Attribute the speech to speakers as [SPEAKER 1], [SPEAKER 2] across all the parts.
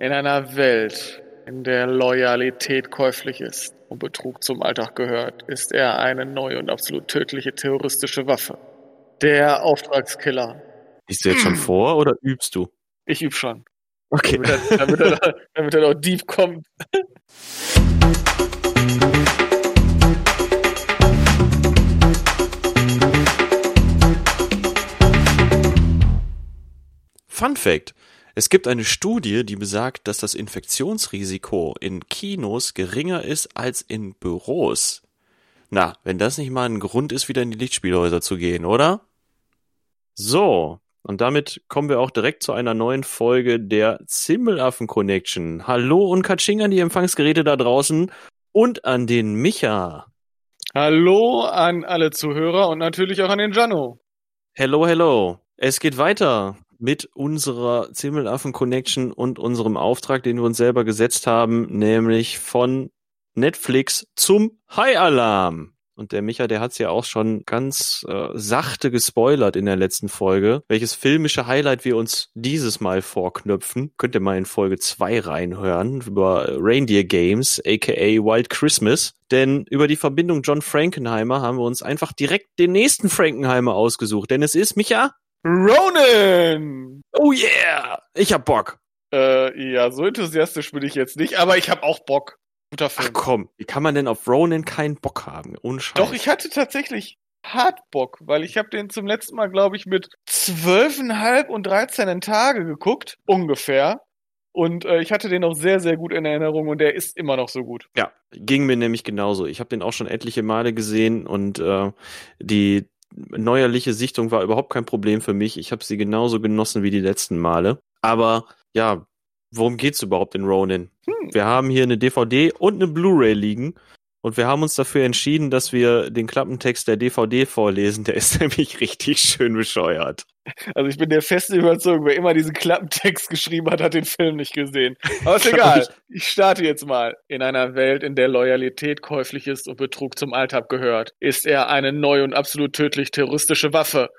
[SPEAKER 1] In einer Welt, in der Loyalität käuflich ist und Betrug zum Alltag gehört, ist er eine neue und absolut tödliche terroristische Waffe. Der Auftragskiller.
[SPEAKER 2] Liest du jetzt schon vor oder übst du?
[SPEAKER 1] Ich übe schon.
[SPEAKER 2] Okay.
[SPEAKER 1] Damit er, damit er, damit er noch deep kommt.
[SPEAKER 2] Fun Fact. Es gibt eine Studie, die besagt, dass das Infektionsrisiko in Kinos geringer ist als in Büros. Na, wenn das nicht mal ein Grund ist, wieder in die Lichtspielhäuser zu gehen, oder? So, und damit kommen wir auch direkt zu einer neuen Folge der Zimmelaffen Connection. Hallo und Katsching an die Empfangsgeräte da draußen und an den Micha.
[SPEAKER 1] Hallo an alle Zuhörer und natürlich auch an den Jano.
[SPEAKER 2] Hello, hello. Es geht weiter mit unserer Zimmelaffen Connection und unserem Auftrag, den wir uns selber gesetzt haben, nämlich von Netflix zum High Alarm. Und der Micha, der hat's ja auch schon ganz äh, sachte gespoilert in der letzten Folge, welches filmische Highlight wir uns dieses Mal vorknöpfen. Könnt ihr mal in Folge zwei reinhören über Reindeer Games, aka Wild Christmas. Denn über die Verbindung John Frankenheimer haben wir uns einfach direkt den nächsten Frankenheimer ausgesucht. Denn es ist, Micha,
[SPEAKER 1] Ronan!
[SPEAKER 2] Oh yeah! Ich hab Bock.
[SPEAKER 1] Äh, ja, so enthusiastisch bin ich jetzt nicht, aber ich hab auch Bock. Guter Film.
[SPEAKER 2] Ach komm, wie kann man denn auf Ronan keinen Bock haben? Ohne Scheiß.
[SPEAKER 1] Doch, ich hatte tatsächlich hart Bock, weil ich habe den zum letzten Mal, glaube ich, mit zwölfeinhalb und dreizehn Tage geguckt, ungefähr. Und äh, ich hatte den noch sehr, sehr gut in Erinnerung und der ist immer noch so gut.
[SPEAKER 2] Ja, ging mir nämlich genauso. Ich habe den auch schon etliche Male gesehen und äh, die neuerliche Sichtung war überhaupt kein Problem für mich. Ich habe sie genauso genossen wie die letzten Male. Aber ja, worum geht's überhaupt in Ronin?
[SPEAKER 1] Hm.
[SPEAKER 2] Wir haben hier eine DVD und eine Blu-ray liegen und wir haben uns dafür entschieden, dass wir den Klappentext der DVD vorlesen. Der ist nämlich richtig schön bescheuert.
[SPEAKER 1] Also ich bin der festen Überzeugung, wer immer diesen Klappentext geschrieben hat, hat den Film nicht gesehen. Aber ist egal. Ich starte jetzt mal. In einer Welt, in der Loyalität käuflich ist und Betrug zum Alltag gehört, ist er eine neue und absolut tödlich terroristische Waffe.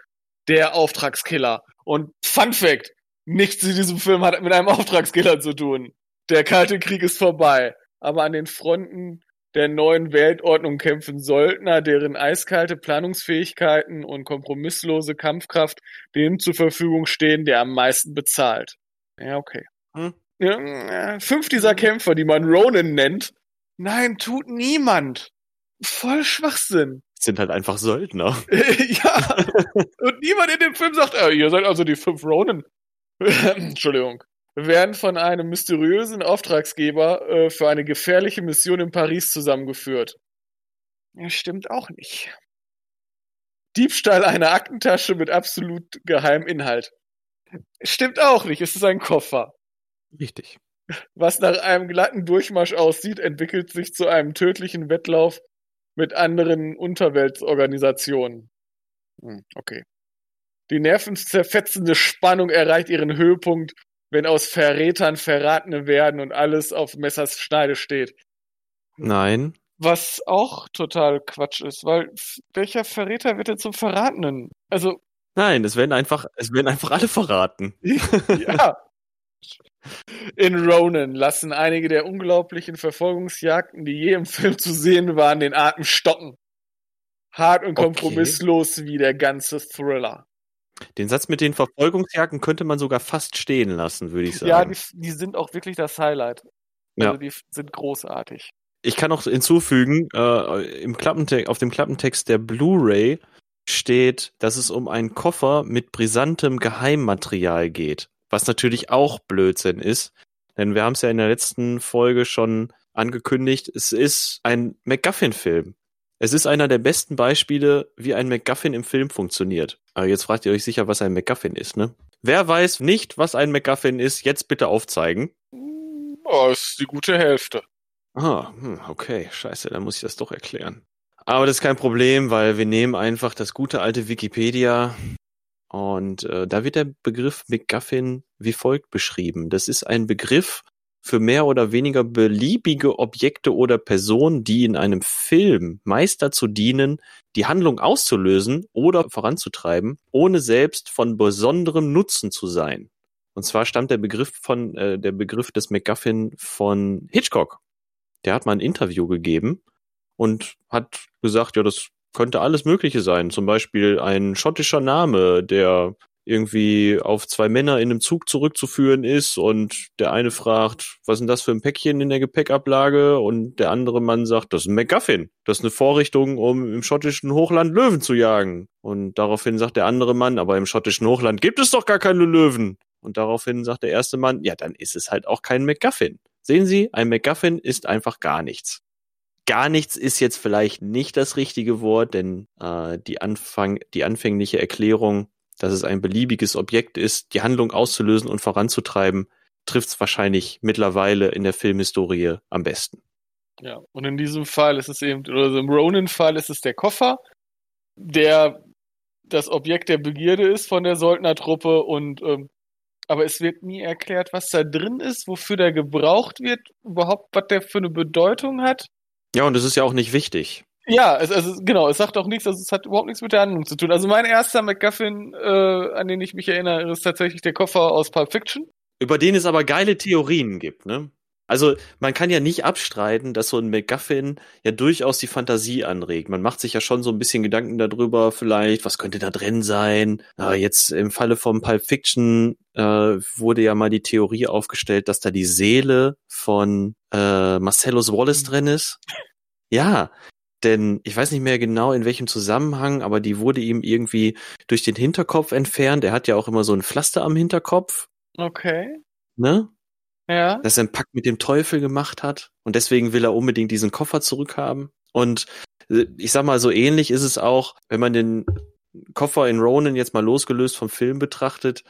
[SPEAKER 1] Der Auftragskiller. Und Fun Fact, nichts in diesem Film hat mit einem Auftragskiller zu tun. Der Kalte Krieg ist vorbei. Aber an den Fronten der neuen Weltordnung kämpfen Söldner, deren eiskalte Planungsfähigkeiten und kompromisslose Kampfkraft dem zur Verfügung stehen, der am meisten bezahlt. Ja, okay.
[SPEAKER 2] Hm?
[SPEAKER 1] Ja, fünf dieser Kämpfer, die man Ronin nennt, nein, tut niemand. Voll Schwachsinn.
[SPEAKER 2] Sind halt einfach Söldner.
[SPEAKER 1] ja. Und niemand in dem Film sagt, äh, ihr seid also die fünf Ronin. Entschuldigung werden von einem mysteriösen Auftragsgeber äh, für eine gefährliche Mission in Paris zusammengeführt. Ja, stimmt auch nicht. Diebstahl einer Aktentasche mit absolut geheimem Inhalt. Stimmt auch nicht, es ist ein Koffer.
[SPEAKER 2] Richtig.
[SPEAKER 1] Was nach einem glatten Durchmarsch aussieht, entwickelt sich zu einem tödlichen Wettlauf mit anderen Unterweltorganisationen. Hm, okay. Die nervenzerfetzende Spannung erreicht ihren Höhepunkt, wenn aus Verrätern Verratene werden und alles auf Messers Schneide steht.
[SPEAKER 2] Nein.
[SPEAKER 1] Was auch total Quatsch ist, weil welcher Verräter wird denn zum Verratenen? Also.
[SPEAKER 2] Nein, es werden einfach, es werden einfach alle verraten.
[SPEAKER 1] ja. In Ronan lassen einige der unglaublichen Verfolgungsjagden, die je im Film zu sehen waren, den Atem stocken. Hart und kompromisslos okay. wie der ganze Thriller.
[SPEAKER 2] Den Satz mit den Verfolgungsjagden könnte man sogar fast stehen lassen, würde ich sagen.
[SPEAKER 1] Ja, die, die sind auch wirklich das Highlight. Also
[SPEAKER 2] Ja.
[SPEAKER 1] die sind großartig.
[SPEAKER 2] Ich kann noch hinzufügen, äh, im Klappentext, auf dem Klappentext der Blu-ray steht, dass es um einen Koffer mit brisantem Geheimmaterial geht. Was natürlich auch Blödsinn ist. Denn wir haben es ja in der letzten Folge schon angekündigt, es ist ein MacGuffin-Film. Es ist einer der besten Beispiele, wie ein MacGuffin im Film funktioniert. Aber jetzt fragt ihr euch sicher, was ein MacGuffin ist, ne? Wer weiß nicht, was ein MacGuffin ist, jetzt bitte aufzeigen.
[SPEAKER 1] Oh, ist die gute Hälfte.
[SPEAKER 2] Ah, hm, okay, scheiße, dann muss ich das doch erklären. Aber das ist kein Problem, weil wir nehmen einfach das gute alte Wikipedia und äh, da wird der Begriff MacGuffin wie folgt beschrieben. Das ist ein Begriff für mehr oder weniger beliebige Objekte oder Personen, die in einem Film meist dazu dienen, die Handlung auszulösen oder voranzutreiben, ohne selbst von besonderem Nutzen zu sein. Und zwar stammt der Begriff von äh, der Begriff des MacGuffin von Hitchcock. Der hat mal ein Interview gegeben und hat gesagt, ja, das könnte alles Mögliche sein. Zum Beispiel ein schottischer Name, der irgendwie auf zwei Männer in einem Zug zurückzuführen ist und der eine fragt, was ist das für ein Päckchen in der Gepäckablage und der andere Mann sagt, das ist ein MacGuffin, das ist eine Vorrichtung, um im schottischen Hochland Löwen zu jagen. Und daraufhin sagt der andere Mann, aber im schottischen Hochland gibt es doch gar keine Löwen. Und daraufhin sagt der erste Mann, ja, dann ist es halt auch kein MacGuffin. Sehen Sie, ein MacGuffin ist einfach gar nichts. Gar nichts ist jetzt vielleicht nicht das richtige Wort, denn äh, die, Anfang, die anfängliche Erklärung dass es ein beliebiges Objekt ist, die Handlung auszulösen und voranzutreiben, trifft es wahrscheinlich mittlerweile in der Filmhistorie am besten.
[SPEAKER 1] Ja, und in diesem Fall ist es eben, oder im Ronin-Fall ist es der Koffer, der das Objekt der Begierde ist von der Söldnertruppe und ähm, aber es wird nie erklärt, was da drin ist, wofür der gebraucht wird, überhaupt, was der für eine Bedeutung hat.
[SPEAKER 2] Ja, und es ist ja auch nicht wichtig.
[SPEAKER 1] Ja, es, also genau, es sagt auch nichts, also es hat überhaupt nichts mit der Handlung zu tun. Also mein erster MacGuffin, äh, an den ich mich erinnere, ist tatsächlich der Koffer aus Pulp Fiction.
[SPEAKER 2] Über den es aber geile Theorien gibt, ne? Also man kann ja nicht abstreiten, dass so ein MacGuffin ja durchaus die Fantasie anregt. Man macht sich ja schon so ein bisschen Gedanken darüber, vielleicht, was könnte da drin sein. Aber jetzt im Falle vom Pulp Fiction äh, wurde ja mal die Theorie aufgestellt, dass da die Seele von äh, Marcellus Wallace drin ist. Ja, denn ich weiß nicht mehr genau in welchem Zusammenhang, aber die wurde ihm irgendwie durch den Hinterkopf entfernt. Er hat ja auch immer so ein Pflaster am Hinterkopf.
[SPEAKER 1] Okay.
[SPEAKER 2] Ne?
[SPEAKER 1] Ja.
[SPEAKER 2] Dass er einen Pakt mit dem Teufel gemacht hat. Und deswegen will er unbedingt diesen Koffer zurückhaben. Und äh, ich sag mal, so ähnlich ist es auch, wenn man den Koffer in Ronan jetzt mal losgelöst vom Film betrachtet,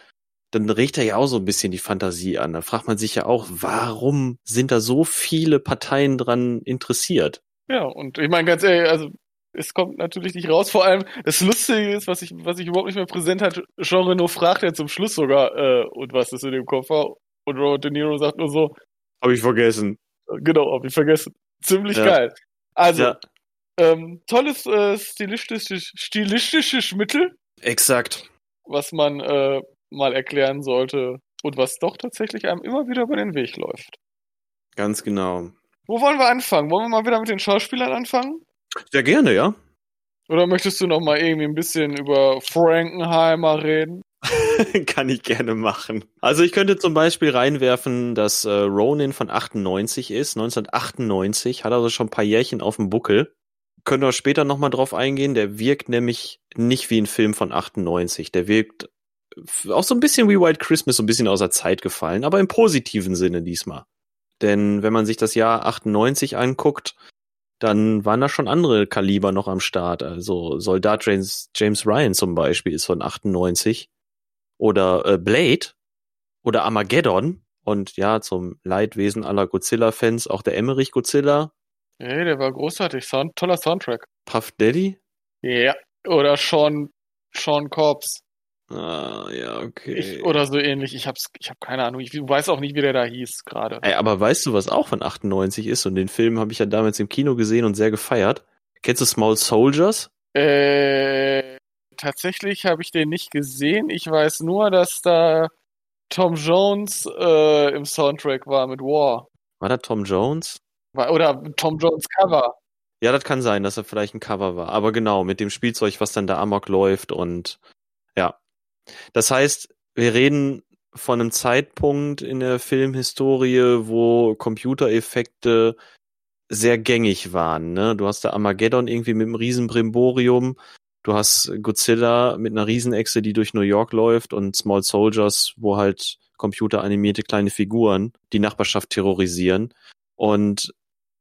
[SPEAKER 2] dann regt er ja auch so ein bisschen die Fantasie an. Da fragt man sich ja auch, warum sind da so viele Parteien dran interessiert?
[SPEAKER 1] Ja, und ich meine ganz ehrlich, also es kommt natürlich nicht raus. Vor allem das Lustige ist, was ich, was ich überhaupt nicht mehr präsent hat, Jean Reno fragt ja zum Schluss sogar, äh, und was ist in dem Koffer? Und Robert De Niro sagt nur so,
[SPEAKER 2] habe ich vergessen.
[SPEAKER 1] Genau, habe ich vergessen. Ziemlich ja. geil. Also, ja. ähm, tolles äh, stilistisches, stilistisches Mittel.
[SPEAKER 2] Exakt.
[SPEAKER 1] Was man äh, mal erklären sollte und was doch tatsächlich einem immer wieder über den Weg läuft.
[SPEAKER 2] Ganz genau.
[SPEAKER 1] Wo wollen wir anfangen? Wollen wir mal wieder mit den Schauspielern anfangen?
[SPEAKER 2] Sehr gerne, ja.
[SPEAKER 1] Oder möchtest du noch mal irgendwie ein bisschen über Frankenheimer reden?
[SPEAKER 2] Kann ich gerne machen. Also ich könnte zum Beispiel reinwerfen, dass äh, Ronin von 98 ist. 1998 hat also schon ein paar Jährchen auf dem Buckel. Können wir später noch mal drauf eingehen. Der wirkt nämlich nicht wie ein Film von 98. Der wirkt auch so ein bisschen wie White Christmas, so ein bisschen außer Zeit gefallen, aber im positiven Sinne diesmal. Denn wenn man sich das Jahr 98 anguckt, dann waren da schon andere Kaliber noch am Start. Also Soldat James, James Ryan zum Beispiel ist von 98. Oder äh, Blade oder Armageddon. Und ja, zum Leidwesen aller Godzilla-Fans auch der Emmerich Godzilla.
[SPEAKER 1] Hey, der war großartig. Sound, toller Soundtrack.
[SPEAKER 2] Puff Daddy?
[SPEAKER 1] Ja. Oder Sean, Sean Cobbs.
[SPEAKER 2] Ah, ja, okay.
[SPEAKER 1] Ich, oder so ähnlich. Ich hab's, ich hab keine Ahnung. Ich weiß auch nicht, wie der da hieß gerade.
[SPEAKER 2] Ey, aber weißt du, was auch von 98 ist? Und den Film habe ich ja damals im Kino gesehen und sehr gefeiert. Kennst du Small Soldiers?
[SPEAKER 1] Äh, tatsächlich habe ich den nicht gesehen. Ich weiß nur, dass da Tom Jones äh, im Soundtrack war mit War.
[SPEAKER 2] War da Tom Jones?
[SPEAKER 1] War, oder Tom Jones Cover.
[SPEAKER 2] Ja, das kann sein, dass er vielleicht ein Cover war. Aber genau, mit dem Spielzeug, was dann da amok läuft und ja, das heißt, wir reden von einem Zeitpunkt in der Filmhistorie, wo Computereffekte sehr gängig waren. Ne? Du hast da Armageddon irgendwie mit einem riesen Brimborium, du hast Godzilla mit einer Riesenechse, die durch New York läuft und Small Soldiers, wo halt computeranimierte kleine Figuren die Nachbarschaft terrorisieren. Und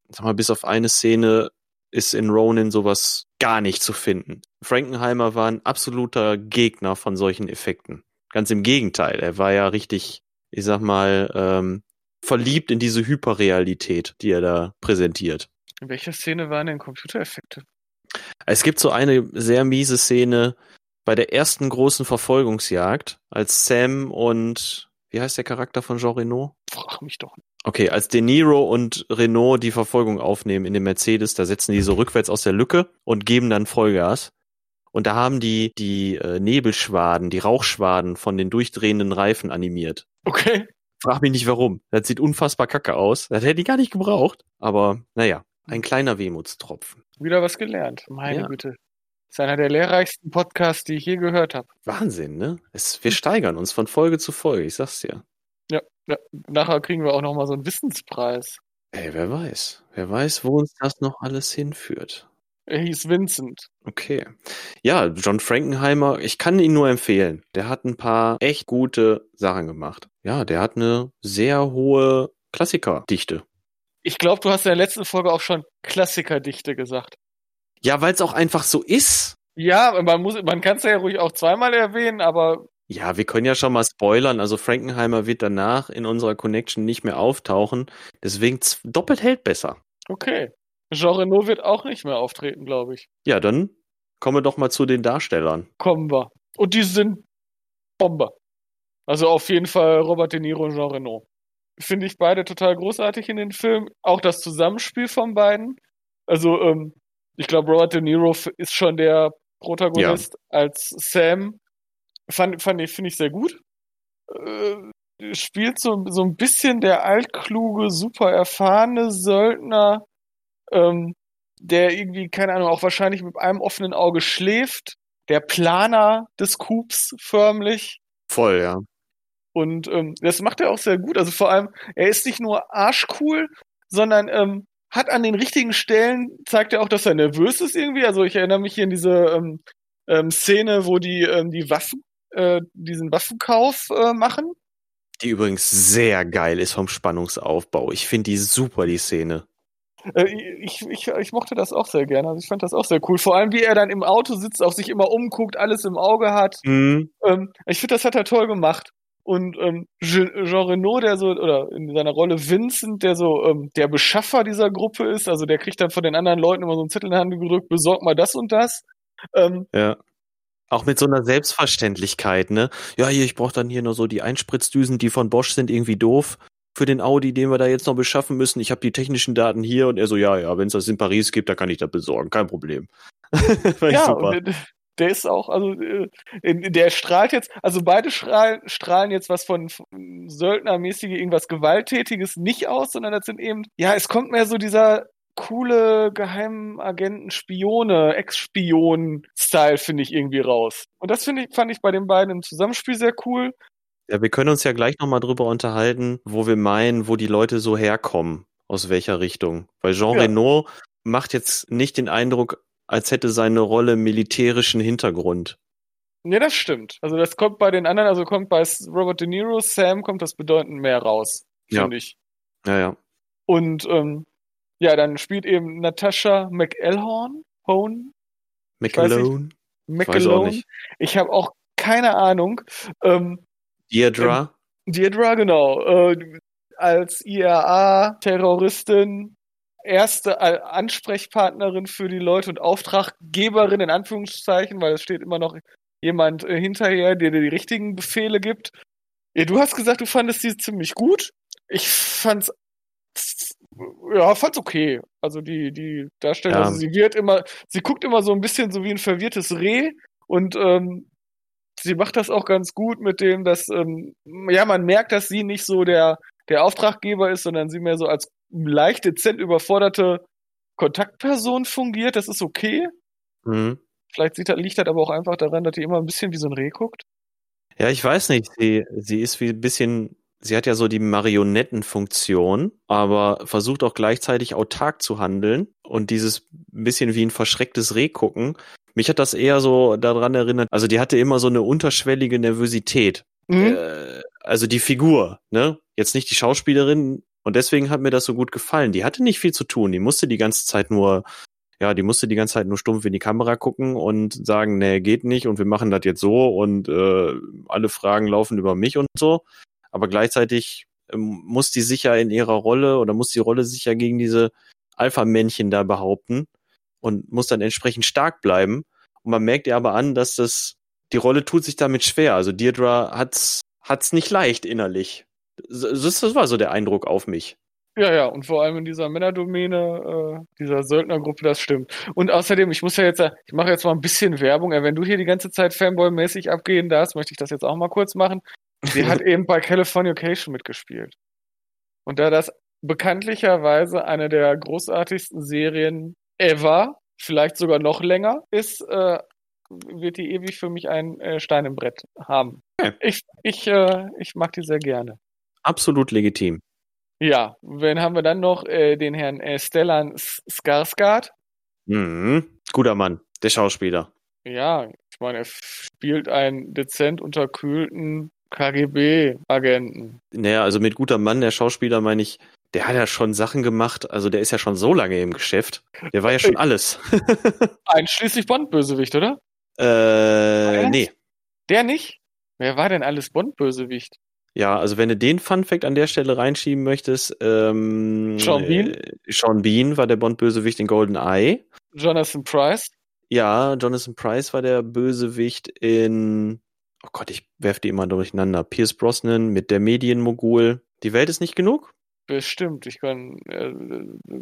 [SPEAKER 2] sag mal, bis auf eine Szene ist in Ronin sowas gar nicht zu finden. Frankenheimer war ein absoluter Gegner von solchen Effekten. Ganz im Gegenteil, er war ja richtig, ich sag mal, ähm, verliebt in diese Hyperrealität, die er da präsentiert.
[SPEAKER 1] In welcher Szene waren denn Computereffekte?
[SPEAKER 2] Es gibt so eine sehr miese Szene bei der ersten großen Verfolgungsjagd, als Sam und wie heißt der Charakter von Jean Reno?
[SPEAKER 1] Frag mich doch.
[SPEAKER 2] Okay, als De Niro und Renault die Verfolgung aufnehmen in dem Mercedes, da setzen die so rückwärts aus der Lücke und geben dann Vollgas. Und da haben die die äh, Nebelschwaden, die Rauchschwaden von den durchdrehenden Reifen animiert.
[SPEAKER 1] Okay.
[SPEAKER 2] Frag mich nicht warum. Das sieht unfassbar kacke aus. Das hätte ich gar nicht gebraucht. Aber naja, ein kleiner Wehmutstropfen.
[SPEAKER 1] Wieder was gelernt. Meine
[SPEAKER 2] Ja.
[SPEAKER 1] Güte. Das ist einer der lehrreichsten Podcasts, die ich je gehört habe.
[SPEAKER 2] Wahnsinn, ne? Es, wir steigern uns von Folge zu Folge, ich sag's dir.
[SPEAKER 1] Ja, nachher kriegen wir auch noch mal so einen Wissenspreis.
[SPEAKER 2] Ey, wer weiß. Wer weiß, wo uns das noch alles hinführt.
[SPEAKER 1] Er hieß Vincent.
[SPEAKER 2] Okay. Ja, John Frankenheimer, ich kann ihn nur empfehlen. Der hat ein paar echt gute Sachen gemacht. Ja, der hat eine sehr hohe Klassikerdichte.
[SPEAKER 1] Ich glaube, du hast in der letzten Folge auch schon Klassikerdichte gesagt.
[SPEAKER 2] Ja, weil es auch einfach so ist.
[SPEAKER 1] Ja, man muss, man kann es ja ruhig auch zweimal erwähnen, aber
[SPEAKER 2] Ja, wir können ja schon mal spoilern. Also Frankenheimer wird danach in unserer Connection nicht mehr auftauchen. Deswegen doppelt hält besser.
[SPEAKER 1] okay. Jean Reno wird auch nicht mehr auftreten, glaube ich.
[SPEAKER 2] Ja, dann kommen wir doch mal zu den Darstellern.
[SPEAKER 1] Kommen wir. Und die sind Bombe. Also auf jeden Fall Robert De Niro und Jean Reno. Finde ich beide total großartig in den Film. Auch das Zusammenspiel von beiden. Also, ähm, ich glaube, Robert De Niro ist schon der Protagonist als Sam. Fand, fand ich, finde ich sehr gut. Äh, spielt so, so ein bisschen der altkluge, super erfahrene Söldner, ähm, der irgendwie, keine Ahnung, auch wahrscheinlich mit einem offenen Auge schläft. Der Planer des Coups förmlich.
[SPEAKER 2] Voll, ja.
[SPEAKER 1] Und ähm, das macht er auch sehr gut. Also vor allem, er ist nicht nur arschcool, sondern ähm, hat an den richtigen Stellen, zeigt er auch, dass er nervös ist irgendwie. Also ich erinnere mich hier an diese ähm, ähm, Szene, wo die ähm, die Waffen, äh, diesen Waffenkauf äh, machen.
[SPEAKER 2] Die übrigens sehr geil ist vom Spannungsaufbau. Ich finde die super, die Szene.
[SPEAKER 1] Äh, ich, ich, ich mochte das auch sehr gerne. Also ich fand das auch sehr cool. Vor allem, wie er dann im Auto sitzt, auch sich immer umguckt, alles im Auge hat.
[SPEAKER 2] Mhm.
[SPEAKER 1] Ähm, ich finde, das hat er toll gemacht. Und ähm, Je- Jean Reno, der so, oder in seiner Rolle Vincent, der so ähm, der Beschaffer dieser Gruppe ist, also der kriegt dann von den anderen Leuten immer so einen Zettel in die Hand gedrückt, besorg mal das und das. Ähm,
[SPEAKER 2] Ja. Auch mit so einer Selbstverständlichkeit, ne? Ja, hier, ich brauche dann hier nur so die Einspritzdüsen, die von Bosch sind irgendwie doof für den Audi, den wir da jetzt noch beschaffen müssen. Ich habe die technischen Daten hier und er so, ja, ja, wenn es das in Paris gibt, dann kann ich das besorgen, kein Problem.
[SPEAKER 1] Ja,
[SPEAKER 2] super.
[SPEAKER 1] und der, ist auch, also äh, der strahlt jetzt, also beide strahlen, strahlen jetzt was von, von Söldnermäßige, irgendwas Gewalttätiges nicht aus, sondern das sind eben, ja, es kommt mehr so dieser coole Geheimagenten, Spione, Ex-Spion-Style, finde ich irgendwie raus. Und das finde ich, fand ich bei den beiden im Zusammenspiel sehr cool.
[SPEAKER 2] Ja, wir können uns ja gleich nochmal drüber unterhalten, wo wir meinen, wo die Leute so herkommen, aus welcher Richtung. Weil Jean
[SPEAKER 1] Ja.
[SPEAKER 2] Reno macht jetzt nicht den Eindruck, als hätte seine Rolle militärischen Hintergrund.
[SPEAKER 1] Ne, das stimmt. Also das kommt bei den anderen, also kommt bei Robert De Niro, Sam kommt das bedeutend mehr raus,
[SPEAKER 2] Ja.
[SPEAKER 1] finde ich.
[SPEAKER 2] Ja, ja.
[SPEAKER 1] Und ähm, ja, dann spielt eben Natasha McElhorn, Hone,
[SPEAKER 2] McAlone,
[SPEAKER 1] McElhone.
[SPEAKER 2] nicht.
[SPEAKER 1] Ich habe auch keine Ahnung. Ähm,
[SPEAKER 2] Deirdre,
[SPEAKER 1] Deirdre, genau, äh, als IRA-Terroristin, erste äh, Ansprechpartnerin für die Leute und Auftraggeberin in Anführungszeichen, weil es steht immer noch jemand äh, hinterher, der dir die richtigen Befehle gibt. Du hast gesagt, du fandest sie ziemlich gut. Ich fand's ja, fand's okay. Also die die Darstellung,
[SPEAKER 2] Ja.
[SPEAKER 1] also sie wird immer, sie guckt immer so ein bisschen so wie ein verwirrtes Reh und ähm, sie macht das auch ganz gut mit dem, dass ähm, ja man merkt, dass sie nicht so der der Auftraggeber ist, sondern sie mehr so als leicht dezent überforderte Kontaktperson fungiert. Das ist okay.
[SPEAKER 2] mhm.
[SPEAKER 1] Vielleicht sieht, liegt das aber auch einfach daran, dass die immer ein bisschen wie so ein Reh guckt.
[SPEAKER 2] Ja, ich weiß nicht. Sie, sie ist wie ein bisschen, sie hat ja so die Marionettenfunktion, aber versucht auch gleichzeitig autark zu handeln und dieses bisschen wie ein verschrecktes Reh gucken. Mich hat das eher so daran erinnert, also die hatte immer so eine unterschwellige Nervosität.
[SPEAKER 1] Mhm.
[SPEAKER 2] Äh, also die Figur, ne? Jetzt nicht die Schauspielerin. Und deswegen hat mir das so gut gefallen. Die hatte nicht viel zu tun. Die musste die ganze Zeit nur, ja, die musste die ganze Zeit nur stumpf in die Kamera gucken und sagen, nee, geht nicht und wir machen das jetzt so und äh, alle Fragen laufen über mich und so. Aber gleichzeitig ähm, muss die sicher in ihrer Rolle oder muss die Rolle sicher gegen diese Alpha-Männchen da behaupten und muss dann entsprechend stark bleiben. Und man merkt ihr aber an, dass das, die Rolle tut sich damit schwer. Also Deirdre hat's, hat's nicht leicht innerlich. Das, das war so der Eindruck auf mich.
[SPEAKER 1] Ja, ja, und vor allem in dieser Männerdomäne, äh, dieser Söldnergruppe, das stimmt. Und außerdem, ich muss ja jetzt, ich mache jetzt mal ein bisschen Werbung, äh, wenn du hier die ganze Zeit Fanboy-mäßig abgehen darfst, möchte ich das jetzt auch mal kurz machen. Sie hat eben bei Californication mitgespielt. Und da das bekanntlicherweise eine der großartigsten Serien ever, vielleicht sogar noch länger, ist, äh, wird die ewig für mich ein äh, Stein im Brett haben.
[SPEAKER 2] Okay.
[SPEAKER 1] Ich, ich, äh, ich mag die sehr gerne.
[SPEAKER 2] Absolut legitim.
[SPEAKER 1] Ja, wen haben wir dann noch? Äh, den Herrn äh, Stellan Skarsgård.
[SPEAKER 2] Mhm. Guter Mann, der Schauspieler.
[SPEAKER 1] Ja, ich meine, er spielt einen dezent unterkühlten KGB-Agenten.
[SPEAKER 2] Naja, also mit guter Mann, der Schauspieler meine ich, der hat ja schon Sachen gemacht, also der ist ja schon so lange im Geschäft. Der war ja schon alles.
[SPEAKER 1] Einschließlich Bond-Bösewicht, oder?
[SPEAKER 2] äh, nee.
[SPEAKER 1] Der nicht? Wer war denn alles Bond-Bösewicht?
[SPEAKER 2] Ja, also wenn du den Fun Fact an der Stelle reinschieben möchtest, ähm,
[SPEAKER 1] Sean Bean?
[SPEAKER 2] Äh, Sean Bean war der Bond-Bösewicht in Golden Eye.
[SPEAKER 1] Jonathan Price?
[SPEAKER 2] Ja, Jonathan Price war der Bösewicht in, oh Gott, ich werf die immer durcheinander. Pierce Brosnan mit der Medienmogul. Die Welt ist nicht genug?
[SPEAKER 1] Bestimmt. Ich kann. Äh,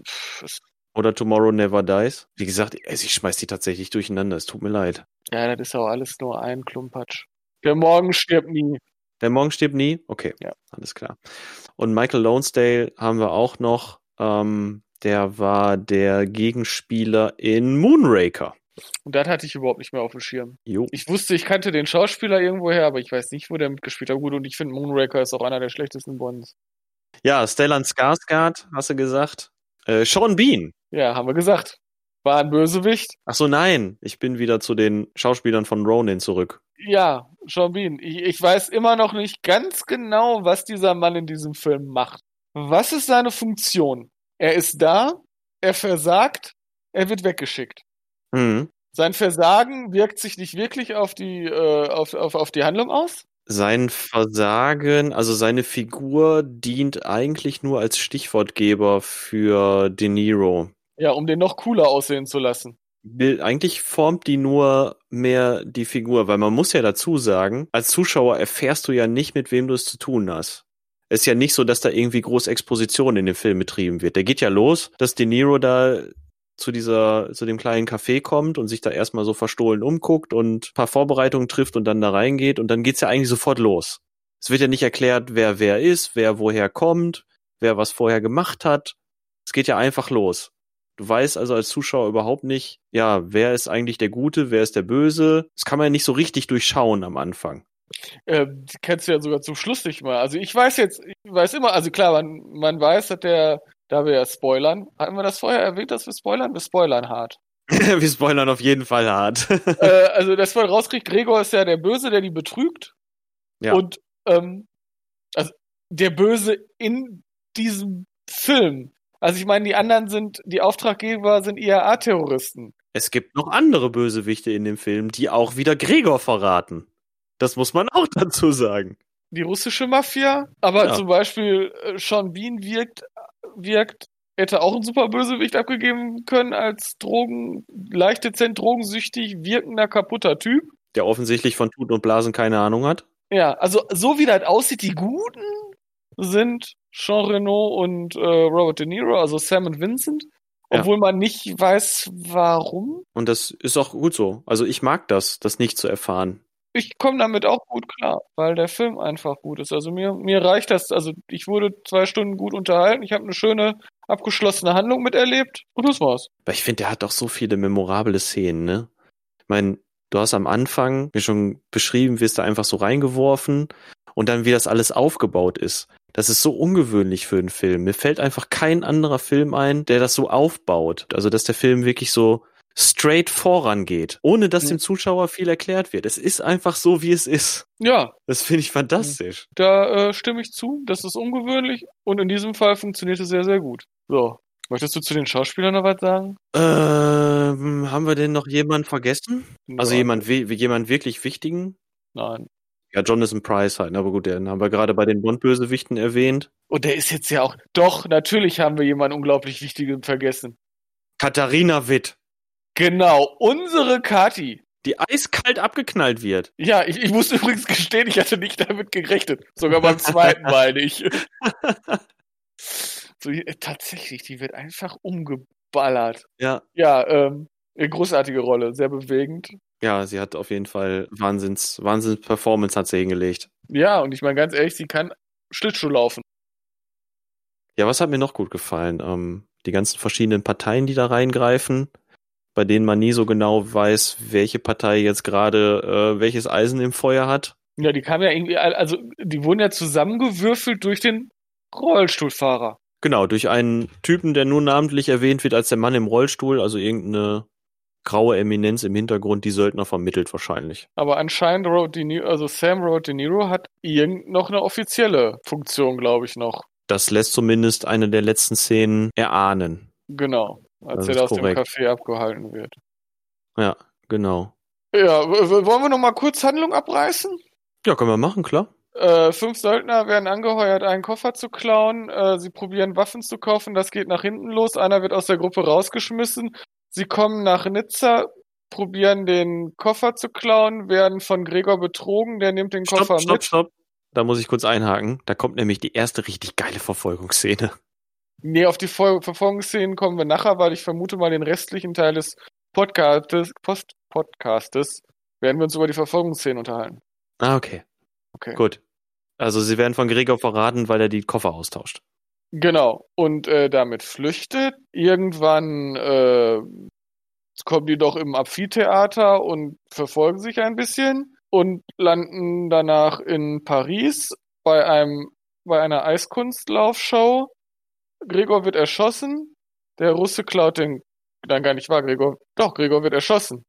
[SPEAKER 1] pff, es-
[SPEAKER 2] Oder Tomorrow Never Dies? Wie gesagt, also ich schmeiß die tatsächlich durcheinander. Es tut mir leid.
[SPEAKER 1] ja, das ist auch alles nur ein Klumpatsch. Der Morgen stirbt nie.
[SPEAKER 2] Der Morgen stirbt nie? Okay,
[SPEAKER 1] Ja.
[SPEAKER 2] alles klar. Und Michael Lonesdale haben wir auch noch. Ähm, der war der Gegenspieler in Moonraker.
[SPEAKER 1] Und das hatte ich überhaupt nicht mehr auf dem Schirm.
[SPEAKER 2] Jo.
[SPEAKER 1] Ich wusste, ich kannte den Schauspieler irgendwoher, aber ich weiß nicht, wo der mitgespielt hat. Gut, und ich finde Moonraker ist auch einer der schlechtesten Bonds.
[SPEAKER 2] Ja, Stellan Skarsgård, hast du gesagt. Äh, Sean Bean.
[SPEAKER 1] Ja, haben wir gesagt. War ein Bösewicht.
[SPEAKER 2] Ach so, nein. Ich bin wieder zu den Schauspielern von Ronin zurück.
[SPEAKER 1] Ja, Sean Bean. Ich, ich weiß immer noch nicht ganz genau, was dieser Mann in diesem Film macht. Was ist seine Funktion? Er ist da, er versagt, er wird weggeschickt.
[SPEAKER 2] Mhm.
[SPEAKER 1] Sein Versagen wirkt sich nicht wirklich auf die, äh, auf, auf, auf die Handlung aus.
[SPEAKER 2] Sein Versagen, also seine Figur dient eigentlich nur als Stichwortgeber für De Niro.
[SPEAKER 1] Ja, um den noch cooler aussehen zu lassen.
[SPEAKER 2] Eigentlich formt die nur mehr die Figur, weil man muss ja dazu sagen, als Zuschauer erfährst du ja nicht, mit wem du es zu tun hast. Es ist ja nicht so, dass da irgendwie groß Exposition in dem Film betrieben wird. Der geht ja los, dass De Niro da zu dieser, zu dem kleinen Café kommt und sich da erstmal so verstohlen umguckt und paar Vorbereitungen trifft und dann da reingeht und dann geht's ja eigentlich sofort los. Es wird ja nicht erklärt, wer wer ist, wer woher kommt, wer was vorher gemacht hat. Es geht ja einfach los. Du weißt also als Zuschauer überhaupt nicht, ja, wer ist eigentlich der Gute, wer ist der Böse. Das kann man ja nicht so richtig durchschauen am Anfang.
[SPEAKER 1] Äh, die kennst du ja sogar zum Schluss nicht mal. Also ich weiß jetzt, ich weiß immer, also klar, man, man weiß, dass der, da wir ja spoilern, hatten wir das vorher erwähnt, dass wir spoilern? Wir spoilern hart.
[SPEAKER 2] Wir spoilern auf jeden Fall hart.
[SPEAKER 1] äh, also, dass man rauskriegt, Gregor ist ja der Böse, der die betrügt.
[SPEAKER 2] Ja.
[SPEAKER 1] Und ähm, also der Böse in diesem Film. Also ich meine, die anderen sind, die Auftraggeber sind IAA-Terroristen.
[SPEAKER 2] es gibt noch andere Bösewichte in dem Film, die auch wieder Gregor verraten. Das muss man auch dazu sagen.
[SPEAKER 1] Die russische Mafia, aber
[SPEAKER 2] Ja.
[SPEAKER 1] zum Beispiel äh, Sean Bean wirkt, wirkt, hätte auch ein super Bösewicht abgegeben können als Drogen, leicht dezent drogensüchtig wirkender kaputter Typ.
[SPEAKER 2] Der offensichtlich von Tuten und Blasen keine Ahnung hat.
[SPEAKER 1] Ja, also so wie das aussieht, die Guten sind Jean Reno und äh, Robert De Niro, also Sam und Vincent.
[SPEAKER 2] Ja.
[SPEAKER 1] Obwohl man nicht weiß, warum.
[SPEAKER 2] Und das ist auch gut so. Also ich mag das, das nicht zu erfahren.
[SPEAKER 1] Ich komme damit auch gut klar, weil der Film einfach gut ist. Also mir, mir reicht das. Also ich wurde zwei Stunden gut unterhalten. Ich habe eine schöne, abgeschlossene Handlung miterlebt. Und das war's.
[SPEAKER 2] Weil ich finde, der hat auch so viele memorable Szenen, ne? Ich meine, du hast am Anfang, wie schon beschrieben, wirst du einfach so reingeworfen und dann wie das alles aufgebaut ist. Das ist so ungewöhnlich für einen Film. Mir fällt einfach kein anderer Film ein, der das so aufbaut. Also, dass der Film wirklich so straight vorangeht, ohne dass
[SPEAKER 1] Ja.
[SPEAKER 2] dem Zuschauer viel erklärt wird. Es ist einfach so, wie es ist.
[SPEAKER 1] Ja,
[SPEAKER 2] Das finde ich fantastisch.
[SPEAKER 1] da äh, stimme ich zu. Das ist ungewöhnlich. Und in diesem Fall funktioniert es sehr, sehr gut. So. Möchtest du zu den Schauspielern noch was sagen?
[SPEAKER 2] Ähm, haben wir denn noch jemanden vergessen? Also
[SPEAKER 1] Ja.
[SPEAKER 2] jemand, jemand wirklich wichtigen?
[SPEAKER 1] Nein.
[SPEAKER 2] Ja, Jonathan Price halt, aber gut, den haben wir gerade bei den Bond-Bösewichten erwähnt.
[SPEAKER 1] Und der ist jetzt ja auch. Doch, natürlich haben wir jemanden unglaublich Wichtigen vergessen.
[SPEAKER 2] Katharina Witt,
[SPEAKER 1] Genau, unsere Kati.
[SPEAKER 2] die eiskalt abgeknallt wird.
[SPEAKER 1] Ja, ich, ich muss übrigens gestehen, ich hatte nicht damit gerechnet. Sogar beim zweiten Mal nicht. So, äh, tatsächlich, die wird einfach umgeballert.
[SPEAKER 2] Ja.
[SPEAKER 1] Ja, ähm, eine großartige Rolle, sehr bewegend.
[SPEAKER 2] Ja, sie hat auf jeden Fall Wahnsinns, Wahnsinns Performance hat sie hingelegt.
[SPEAKER 1] Ja, und ich meine ganz ehrlich, sie kann Schlittschuh laufen.
[SPEAKER 2] Ja, was hat mir noch gut gefallen? Ähm, die ganzen verschiedenen Parteien, die da reingreifen, bei denen man nie so genau weiß, welche Partei jetzt gerade äh, welches Eisen im Feuer hat.
[SPEAKER 1] Ja, die kamen ja irgendwie, also die wurden ja zusammengewürfelt durch den Rollstuhlfahrer.
[SPEAKER 2] Genau, durch einen Typen, der nur namentlich erwähnt wird als der Mann im Rollstuhl, also irgendeine graue Eminenz im Hintergrund, die Söldner vermittelt wahrscheinlich.
[SPEAKER 1] Aber anscheinend Robert De Niro, also Sam Robert De Niro hat irgend noch eine offizielle Funktion, glaube ich, noch.
[SPEAKER 2] Das lässt zumindest eine der letzten Szenen erahnen.
[SPEAKER 1] Genau, als er aus korrekt. dem Café abgehalten wird.
[SPEAKER 2] Ja, genau.
[SPEAKER 1] Ja, wollen wir noch mal kurz Handlung abreißen?
[SPEAKER 2] Ja, können wir machen, klar.
[SPEAKER 1] Äh, fünf Söldner werden angeheuert, einen Koffer zu klauen. Äh, sie probieren Waffen zu kaufen. Das geht nach hinten los. Einer wird aus der Gruppe rausgeschmissen. Sie kommen nach Nizza, probieren den Koffer zu klauen, werden von Gregor betrogen. Der nimmt den
[SPEAKER 2] stopp,
[SPEAKER 1] Koffer
[SPEAKER 2] stopp,
[SPEAKER 1] mit.
[SPEAKER 2] Stopp, stopp. Da muss ich kurz einhaken. Da kommt nämlich die erste richtig geile Verfolgungsszene.
[SPEAKER 1] Nee, auf die Ver Verfolgungsszenen kommen wir nachher, weil ich vermute mal den restlichen Teil des Podcastes, Post Podcastes werden wir uns über die Verfolgungsszenen unterhalten.
[SPEAKER 2] Ah, okay.
[SPEAKER 1] Okay.
[SPEAKER 2] Gut. Also sie werden von Gregor verraten, weil er die Koffer austauscht.
[SPEAKER 1] Genau. Und äh, damit flüchtet. Irgendwann äh, kommen die doch im Amphitheater und verfolgen sich ein bisschen und landen danach in Paris bei einem bei einer Eiskunstlaufshow. Gregor wird erschossen. Der Russe klaut den, nein, gar nicht wahr, Gregor. Doch, Gregor wird erschossen.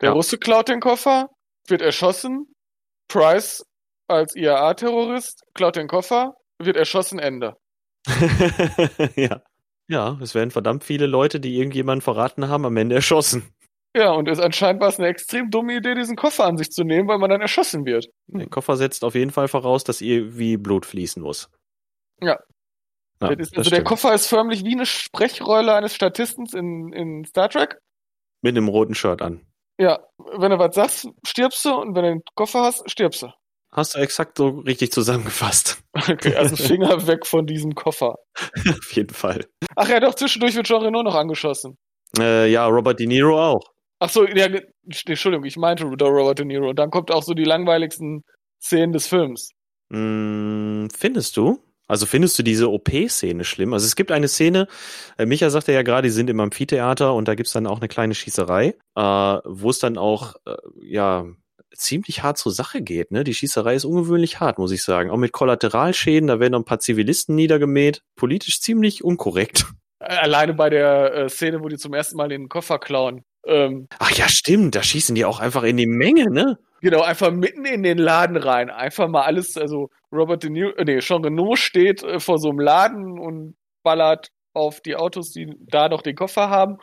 [SPEAKER 1] Der ja. Russe klaut den Koffer, wird erschossen. Price als IAA-Terrorist klaut den Koffer, wird erschossen, Ende.
[SPEAKER 2] ja. Ja, es werden verdammt viele Leute, die irgendjemanden verraten haben, am Ende erschossen.
[SPEAKER 1] Ja, und es anscheinend war es eine extrem dumme Idee, diesen Koffer an sich zu nehmen, weil man dann erschossen wird.
[SPEAKER 2] Der Koffer setzt auf jeden Fall voraus, dass irgendwie Blut fließen muss.
[SPEAKER 1] Ja. Ja also der Koffer ist förmlich wie eine Sprechrolle eines Statisten in, in Star Trek.
[SPEAKER 2] Mit einem roten Shirt an.
[SPEAKER 1] Ja, wenn du was sagst, stirbst du und wenn du den Koffer hast, stirbst du.
[SPEAKER 2] Hast du exakt so richtig zusammengefasst.
[SPEAKER 1] Okay, also Finger weg von diesem Koffer.
[SPEAKER 2] Auf jeden Fall.
[SPEAKER 1] Ach ja, doch, zwischendurch wird Jean Reno noch angeschossen.
[SPEAKER 2] Äh, ja, Robert De Niro auch.
[SPEAKER 1] Ach so, ja, Entschuldigung, ich meinte Robert De Niro. Und dann kommt auch so die langweiligsten Szenen des Films.
[SPEAKER 2] Mm, findest du? Also findest du diese OP-Szene schlimm? Also es gibt eine Szene, äh, Micha sagte ja gerade, die sind im Amphitheater und da gibt's dann auch eine kleine Schießerei, äh, wo es dann auch, äh, ja, ziemlich hart zur Sache geht. Ne? Die Schießerei ist ungewöhnlich hart, muss ich sagen. Auch mit Kollateralschäden, da werden noch ein paar Zivilisten niedergemäht. Politisch ziemlich unkorrekt.
[SPEAKER 1] Alleine bei der äh, Szene, wo die zum ersten Mal den Koffer klauen.
[SPEAKER 2] Ähm, Ach ja, stimmt, da schießen die auch einfach in die Menge, ne?
[SPEAKER 1] Genau, einfach mitten in den Laden rein. Einfach mal alles, also Robert De Niro, äh, nee, Jean Renault steht äh, vor so einem Laden und ballert auf die Autos, die da noch den Koffer haben.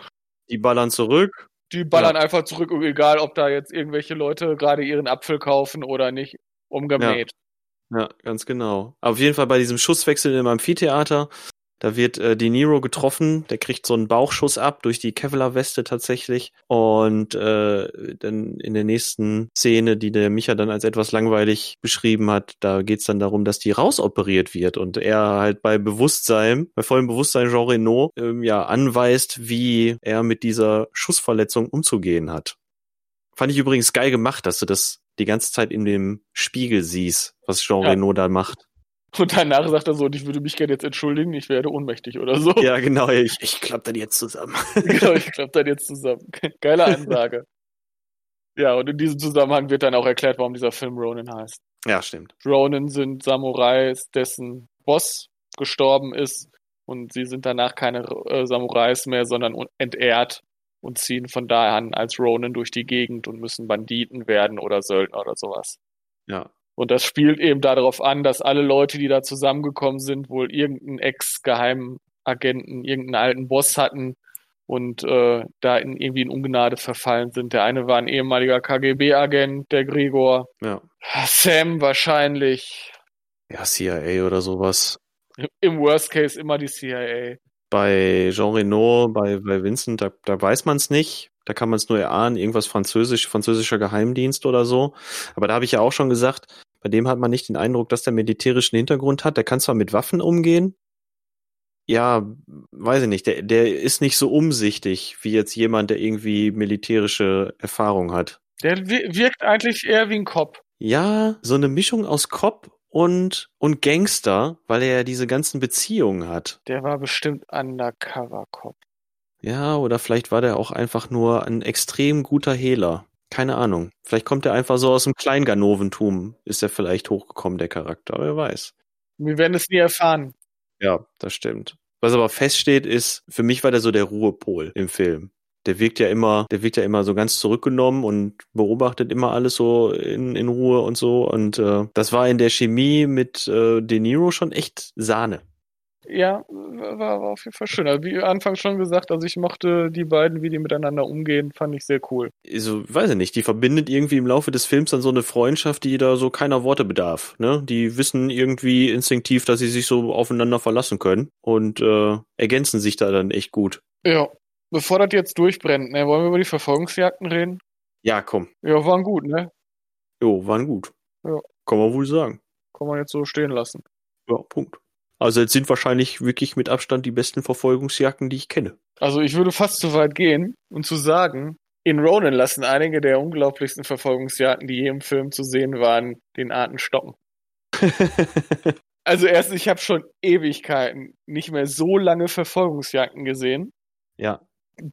[SPEAKER 2] Die ballern zurück.
[SPEAKER 1] Die ballern ja. einfach zurück, egal ob da jetzt irgendwelche Leute gerade ihren Apfel kaufen oder nicht, umgemäht.
[SPEAKER 2] Ja. ja, ganz genau. Auf jeden Fall bei diesem Schusswechsel im Amphitheater da wird äh, De Niro getroffen, der kriegt so einen Bauchschuss ab durch die Kevlar-Weste tatsächlich. Und äh, dann in der nächsten Szene, die der Micha dann als etwas langweilig beschrieben hat, da geht's dann darum, dass die rausoperiert wird und er halt bei Bewusstsein, bei vollem Bewusstsein Jean Reno ähm, ja anweist, wie er mit dieser Schussverletzung umzugehen hat. Fand ich übrigens geil gemacht, dass du das die ganze Zeit in dem Spiegel siehst, was Jean ja. Reno da macht.
[SPEAKER 1] Und danach sagt er so, und ich würde mich gerne jetzt entschuldigen, ich werde ohnmächtig oder so.
[SPEAKER 2] Ja, genau, ich, ich klapp dann jetzt zusammen.
[SPEAKER 1] genau, ich klapp dann jetzt zusammen. Geile Ansage. ja, und in diesem Zusammenhang wird dann auch erklärt, warum dieser Film Ronin heißt.
[SPEAKER 2] Ja, stimmt.
[SPEAKER 1] Ronin sind Samurais, dessen Boss gestorben ist und sie sind danach keine äh, Samurais mehr, sondern entehrt und ziehen von daher an als Ronin durch die Gegend und müssen Banditen werden oder Söldner oder sowas.
[SPEAKER 2] Ja,
[SPEAKER 1] und das spielt eben darauf an, dass alle Leute, die da zusammengekommen sind, wohl irgendeinen Ex-Geheimagenten, irgendeinen alten Boss hatten und äh, da in irgendwie in Ungnade verfallen sind. Der eine war ein ehemaliger KGB-Agent, der Gregor.
[SPEAKER 2] Ja.
[SPEAKER 1] Sam wahrscheinlich.
[SPEAKER 2] Ja, CIA oder sowas.
[SPEAKER 1] Im Worst Case immer die CIA.
[SPEAKER 2] Bei Jean Reno, bei, bei Vincent, da, da weiß man es nicht. Da kann man es nur erahnen, irgendwas französisch, französischer Geheimdienst oder so. Aber da habe ich ja auch schon gesagt, bei dem hat man nicht den Eindruck, dass der militärischen Hintergrund hat. Der kann zwar mit Waffen umgehen. Ja, weiß ich nicht. Der, der ist nicht so umsichtig wie jetzt jemand, der irgendwie militärische Erfahrung hat.
[SPEAKER 1] Der wirkt eigentlich eher wie ein Cop.
[SPEAKER 2] ja, so eine Mischung aus Cop und, und Gangster, weil er ja diese ganzen Beziehungen hat.
[SPEAKER 1] Der war bestimmt Undercover-Cop.
[SPEAKER 2] Ja, oder vielleicht war der auch einfach nur ein extrem guter Hehler. Keine Ahnung. Vielleicht kommt er einfach so aus dem Kleinganoventum. Ist er vielleicht hochgekommen, der Charakter. Wer weiß.
[SPEAKER 1] Wir werden es nie erfahren.
[SPEAKER 2] Ja, das stimmt. Was aber feststeht, ist, für mich war der so der Ruhepol im Film. Der wirkt ja immer, der wirkt ja immer so ganz zurückgenommen und beobachtet immer alles so in, in Ruhe und so. Und äh, das war in der Chemie mit äh, De Niro schon echt Sahne.
[SPEAKER 1] Ja, war, war auf jeden Fall schön. Also wie anfangs schon gesagt, also ich mochte die beiden, wie die miteinander umgehen, fand ich sehr cool.
[SPEAKER 2] Also, weiß ich nicht, die verbindet irgendwie im Laufe des Films dann so eine Freundschaft, die da so keiner Worte bedarf. Ne? Die wissen irgendwie instinktiv, dass sie sich so aufeinander verlassen können und äh, ergänzen sich da dann echt gut.
[SPEAKER 1] Ja. Bevor das jetzt durchbrennt, ne, wollen wir über die Verfolgungsjagden reden?
[SPEAKER 2] Ja, komm.
[SPEAKER 1] Ja, waren gut, ne?
[SPEAKER 2] Jo, waren gut.
[SPEAKER 1] Ja.
[SPEAKER 2] Kann man wohl sagen.
[SPEAKER 1] Kann man jetzt so stehen lassen.
[SPEAKER 2] Ja, Punkt. Also jetzt sind wahrscheinlich wirklich mit Abstand die besten Verfolgungsjagden, die ich kenne.
[SPEAKER 1] Also ich würde fast so weit gehen und zu sagen, in Ronan lassen einige der unglaublichsten Verfolgungsjagden, die je im Film zu sehen waren, den Arten stocken. also erstens, ich habe schon Ewigkeiten nicht mehr so lange Verfolgungsjagden gesehen.
[SPEAKER 2] ja,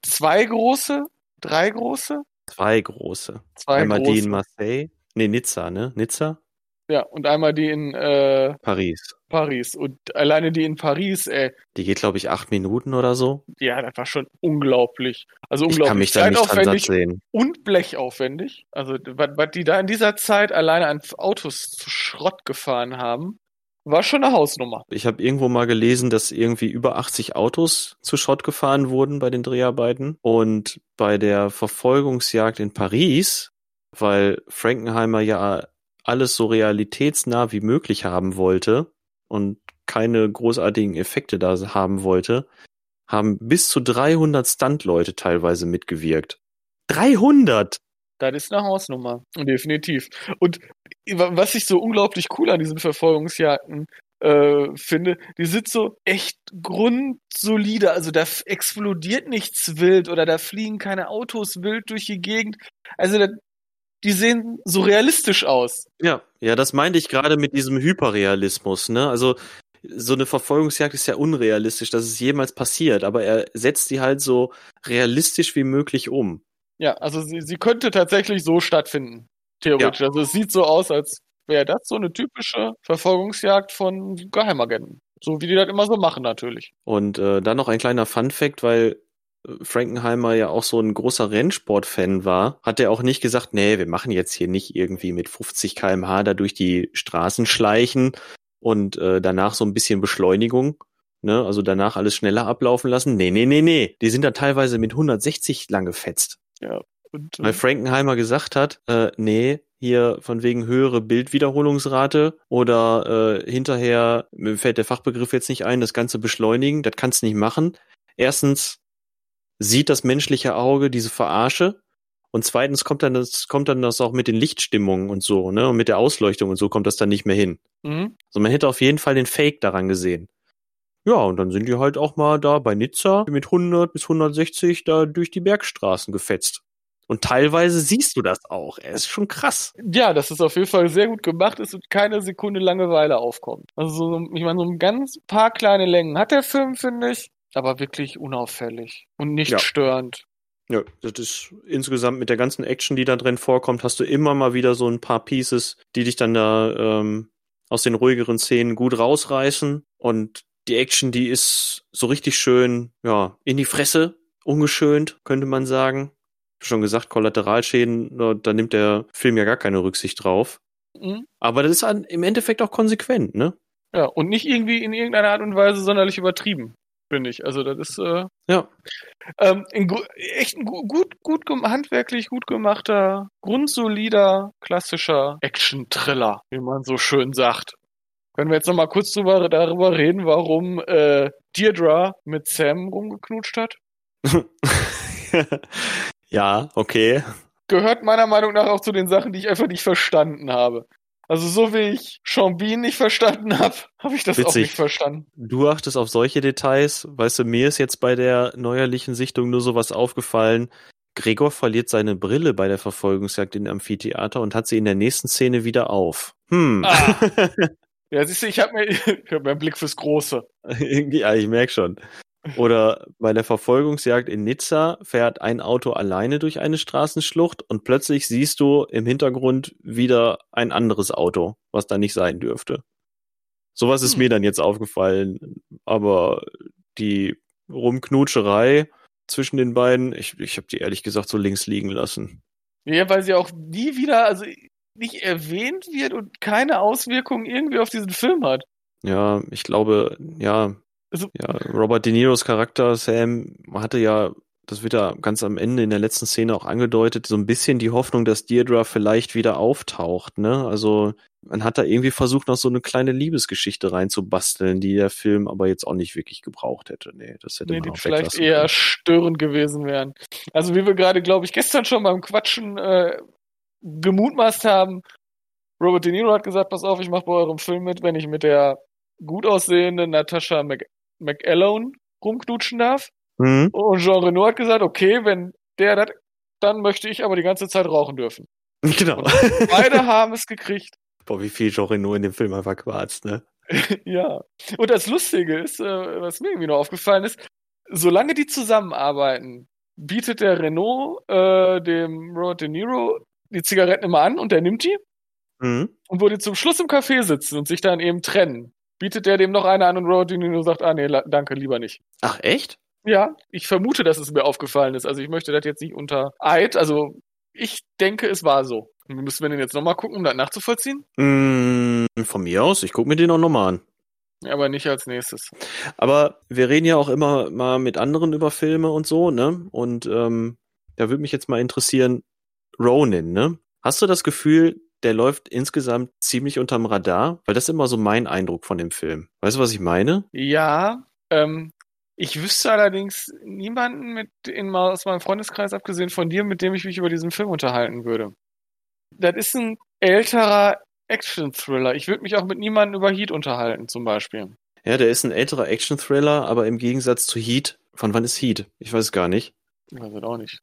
[SPEAKER 1] Zwei große, drei große,
[SPEAKER 2] zwei große.
[SPEAKER 1] zwei
[SPEAKER 2] Einmal
[SPEAKER 1] große.
[SPEAKER 2] die in Marseille. Nee, Nizza, ne? Nizza?
[SPEAKER 1] Ja, und einmal die in äh,
[SPEAKER 2] Paris.
[SPEAKER 1] Paris. Und alleine die in Paris, ey,
[SPEAKER 2] Die geht, glaube ich, acht Minuten oder so.
[SPEAKER 1] ja, das war schon unglaublich. Also
[SPEAKER 2] Ich
[SPEAKER 1] unglaublich
[SPEAKER 2] kann mich da nicht dran sehen.
[SPEAKER 1] und blechaufwendig. Also, was, was die da in dieser Zeit alleine an Autos zu Schrott gefahren haben, war schon eine Hausnummer.
[SPEAKER 2] Ich habe irgendwo mal gelesen, dass irgendwie über 80 Autos zu Schrott gefahren wurden bei den Dreharbeiten. Und bei der Verfolgungsjagd in Paris, weil Frankenheimer ja alles so realitätsnah wie möglich haben wollte und keine großartigen Effekte da haben wollte, haben bis zu 300 Stuntleute teilweise mitgewirkt. 300!
[SPEAKER 1] Das ist eine Hausnummer. Definitiv. Und was ich so unglaublich cool an diesen Verfolgungsjagden äh, finde, die sind so echt grundsolide. Also da explodiert nichts wild oder da fliegen keine Autos wild durch die Gegend. Also da, die sehen so realistisch aus.
[SPEAKER 2] Ja, ja, das meinte ich gerade mit diesem Hyperrealismus, ne? Also so eine Verfolgungsjagd ist ja unrealistisch, dass es jemals passiert, aber er setzt die halt so realistisch wie möglich um.
[SPEAKER 1] Ja, also sie, sie könnte tatsächlich so stattfinden. Theoretisch. Also es sieht so aus, als wäre das so eine typische Verfolgungsjagd von Geheimagenten. So wie die das immer so machen, natürlich.
[SPEAKER 2] Und äh, dann noch ein kleiner Fun-Fact, weil äh, Frankenheimer ja auch so ein großer Rennsport-Fan war, hat er auch nicht gesagt, nee, wir machen jetzt hier nicht irgendwie mit 50 kmh da durch die Straßen schleichen und äh, danach so ein bisschen Beschleunigung, ne, also danach alles schneller ablaufen lassen. Nee, nee, nee, nee. Die sind da teilweise mit 160 lang gefetzt.
[SPEAKER 1] Und,
[SPEAKER 2] Weil
[SPEAKER 1] äh,
[SPEAKER 2] Frankenheimer gesagt hat, äh, nee, hier von wegen höhere Bildwiederholungsrate oder äh, hinterher, mir fällt der Fachbegriff jetzt nicht ein, das Ganze beschleunigen, das kannst du nicht machen. Erstens sieht das menschliche Auge diese Verarsche und zweitens kommt dann das, kommt dann das auch mit den Lichtstimmungen und so, ne, und mit der Ausleuchtung und so kommt das dann nicht mehr hin.
[SPEAKER 1] mhm.
[SPEAKER 2] Also man hätte auf jeden Fall den Fake daran gesehen. Ja, und dann sind die halt auch mal da bei Nizza mit 100 bis 160 da durch die Bergstraßen gefetzt. Und teilweise siehst du das auch. Er ist schon krass.
[SPEAKER 1] Ja, dass es auf jeden Fall sehr gut gemacht ist und keine Sekunde Langeweile aufkommt. Also so, ich meine, so ein ganz paar kleine Längen hat der Film, finde ich, aber wirklich unauffällig und nicht
[SPEAKER 2] Ja.
[SPEAKER 1] störend.
[SPEAKER 2] Ja, das ist insgesamt mit der ganzen Action, die da drin vorkommt, hast du immer mal wieder so ein paar Pieces, die dich dann da ähm, aus den ruhigeren Szenen gut rausreißen. Und die Action, die ist so richtig schön, ja, in die Fresse, ungeschönt, könnte man sagen. Schon gesagt, Kollateralschäden, da- nimmt der Film ja gar keine Rücksicht drauf.
[SPEAKER 1] Mhm.
[SPEAKER 2] Aber das ist im Endeffekt auch konsequent, ne?
[SPEAKER 1] Ja, und nicht irgendwie in irgendeiner Art und Weise sonderlich übertrieben, finde ich. Also das ist äh,
[SPEAKER 2] Ja.
[SPEAKER 1] ähm, ein, echt ein gu- gut, gut gem- handwerklich gut gemachter, grundsolider, klassischer Action-Thriller, wie man so schön sagt. Können wir jetzt noch mal kurz drüber, darüber reden, warum äh, Deirdre mit Sam rumgeknutscht hat?
[SPEAKER 2] ja, okay.
[SPEAKER 1] Gehört meiner Meinung nach auch zu den Sachen, die ich einfach nicht verstanden habe. Also so wie ich Bean nicht verstanden habe, habe ich das auch
[SPEAKER 2] Witzig.
[SPEAKER 1] nicht verstanden.
[SPEAKER 2] Du achtest auf solche Details. Weißt du, mir ist jetzt bei der neuerlichen Sichtung nur sowas aufgefallen. Gregor verliert seine Brille bei der Verfolgungsjagd in Amphitheater und hat sie in der nächsten Szene wieder auf. Hm. Ah.
[SPEAKER 1] Ja, siehst du, ich habe mir, ich hab mir einen Blick fürs Große.
[SPEAKER 2] ja, ich merk schon. Oder bei der Verfolgungsjagd in Nizza fährt ein Auto alleine durch eine Straßenschlucht und plötzlich siehst du im Hintergrund wieder ein anderes Auto, was da nicht sein dürfte. Sowas ist hm. mir dann jetzt aufgefallen, aber die Rumknutscherei zwischen den beiden, ich, ich habe die ehrlich gesagt so links liegen lassen.
[SPEAKER 1] Ja, weil sie auch nie wieder, also nicht erwähnt wird und keine Auswirkungen irgendwie auf diesen Film hat.
[SPEAKER 2] Ja, ich glaube, ja, also, ja, Robert De Niros Charakter Sam hatte ja, das wird ja ganz am Ende in der letzten Szene auch angedeutet, so ein bisschen die Hoffnung, dass Deirdre vielleicht wieder auftaucht, ne? Also man hat da irgendwie versucht, noch so eine kleine Liebesgeschichte reinzubasteln, die der Film aber jetzt auch nicht wirklich gebraucht hätte. Nee, das hätte nee, man
[SPEAKER 1] die vielleicht eher können. störend gewesen wären. Also wie wir gerade, glaube ich, gestern schon beim Quatschen äh, gemutmaßt haben, Robert De Niro hat gesagt, pass auf, ich mache bei eurem Film mit, wenn ich mit der gut aussehenden Natascha Mc McAlone rumknutschen darf. Mhm. Und Jean Reno hat gesagt, okay, wenn der das, dann möchte ich aber die ganze Zeit rauchen dürfen.
[SPEAKER 2] Genau. Und
[SPEAKER 1] beide haben es gekriegt.
[SPEAKER 2] Boah, wie viel Jean Reno in dem Film einfach quarzt, ne?
[SPEAKER 1] ja. Und das Lustige ist, äh, was mir irgendwie noch aufgefallen ist, solange die zusammenarbeiten, bietet der Renault äh, dem Robert De Niro die Zigaretten immer an und der nimmt die. Mhm. Und wo die zum Schluss im Café sitzen und sich dann eben trennen, bietet der dem noch eine an und Robert De Niro sagt, ah nee, danke, lieber nicht.
[SPEAKER 2] Ach, echt?
[SPEAKER 1] Ja, ich vermute, dass es mir aufgefallen ist. Also ich möchte das jetzt nicht unter Eid, also ich denke, es war so. Müssen wir den jetzt nochmal gucken, um das nachzuvollziehen?
[SPEAKER 2] Mm, von mir aus, ich gucke mir den auch nochmal an.
[SPEAKER 1] Ja, aber nicht als nächstes.
[SPEAKER 2] Aber wir reden ja auch immer mal mit anderen über Filme und so, ne? Und ähm, da würde mich jetzt mal interessieren, Ronin, ne? Hast du das Gefühl, der läuft insgesamt ziemlich unterm Radar? Weil das ist immer so mein Eindruck von dem Film. Weißt du, was ich meine?
[SPEAKER 1] Ja, ähm, ich wüsste allerdings niemanden mit in, aus meinem Freundeskreis, abgesehen von dir, mit dem ich mich über diesen Film unterhalten würde. Das ist ein älterer Action-Thriller. Ich würde mich auch mit niemandem über Heat unterhalten, zum Beispiel.
[SPEAKER 2] Ja, der ist ein älterer Action-Thriller, aber im Gegensatz zu Heat, von wann ist Heat? Ich weiß es gar nicht.
[SPEAKER 1] Ich weiß es auch nicht.